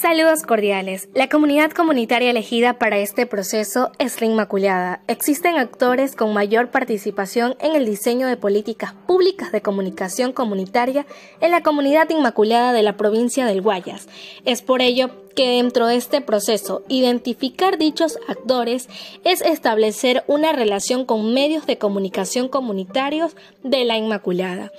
Saludos cordiales. La comunidad comunitaria elegida para este proceso es la Inmaculada. Existen actores con mayor participación en el diseño de políticas públicas de comunicación comunitaria en la comunidad Inmaculada de la provincia del Guayas. Es por ello que dentro de este proceso identificar dichos actores es establecer una relación con medios de comunicación comunitarios de la Inmaculada.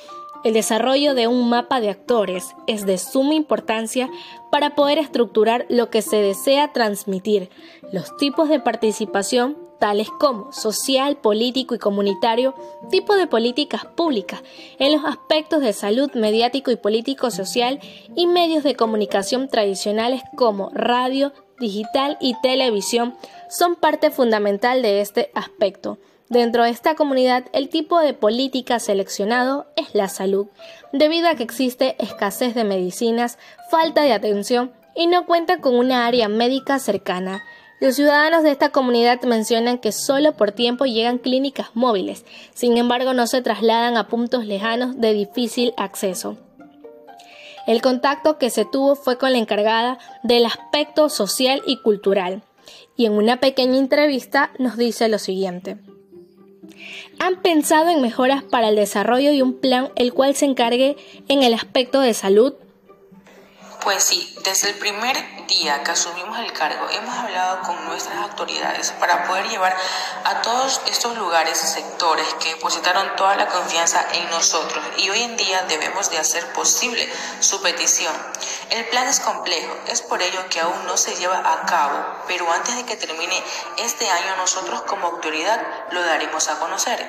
El desarrollo de un mapa de actores es de suma importancia para poder estructurar lo que se desea transmitir, los tipos de participación tales como social, político y comunitario, tipo de políticas públicas en los aspectos de salud mediático y político social y medios de comunicación tradicionales como radio, digital y televisión son parte fundamental de este aspecto. Dentro de esta comunidad, el tipo de política seleccionado es la salud, debido a que existe escasez de medicinas, falta de atención y no cuenta con una área médica cercana. Los ciudadanos de esta comunidad mencionan que solo por tiempo llegan clínicas móviles, sin embargo no se trasladan a puntos lejanos de difícil acceso. El contacto que se tuvo fue con la encargada del aspecto social y cultural, y en una pequeña entrevista nos dice lo siguiente. ¿Han pensado en mejoras para el desarrollo de un plan el cual se encargue en el aspecto de salud? Pues sí, desde el primer día que asumimos el cargo hemos hablado con nuestras autoridades para poder llevar a todos estos lugares y sectores que depositaron toda la confianza en nosotros y hoy en día debemos de hacer posible su petición. El plan es complejo, es por ello que aún no se lleva a cabo, pero antes de que termine este año nosotros como autoridad lo daremos a conocer.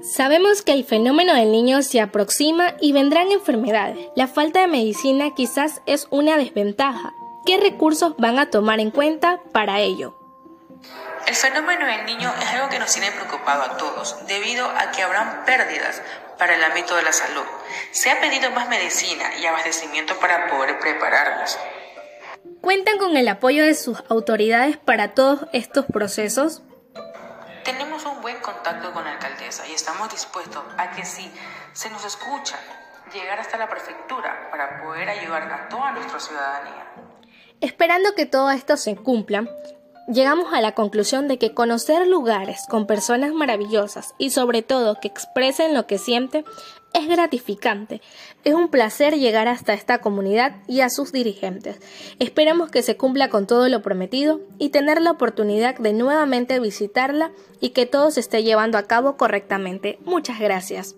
Sabemos que el fenómeno del niño se aproxima y vendrán enfermedades. La falta de medicina quizás es una desventaja. ¿Qué recursos van a tomar en cuenta para ello? El fenómeno del niño es algo que nos tiene preocupado a todos, debido a que habrán pérdidas para el ámbito de la salud. Se ha pedido más medicina y abastecimiento para poder prepararlas. ¿Cuentan con el apoyo de sus autoridades para todos estos procesos? Tenemos un buen contacto con la alcaldesa y estamos dispuestos a que si se nos escucha, llegar hasta la prefectura para poder ayudar a toda nuestra ciudadanía. Esperando que todo esto se cumpla, llegamos a la conclusión de que conocer lugares con personas maravillosas y sobre todo que expresen lo que siente es gratificante. Es un placer llegar hasta esta comunidad y a sus dirigentes. Esperamos que se cumpla con todo lo prometido y tener la oportunidad de nuevamente visitarla y que todo se esté llevando a cabo correctamente. Muchas gracias.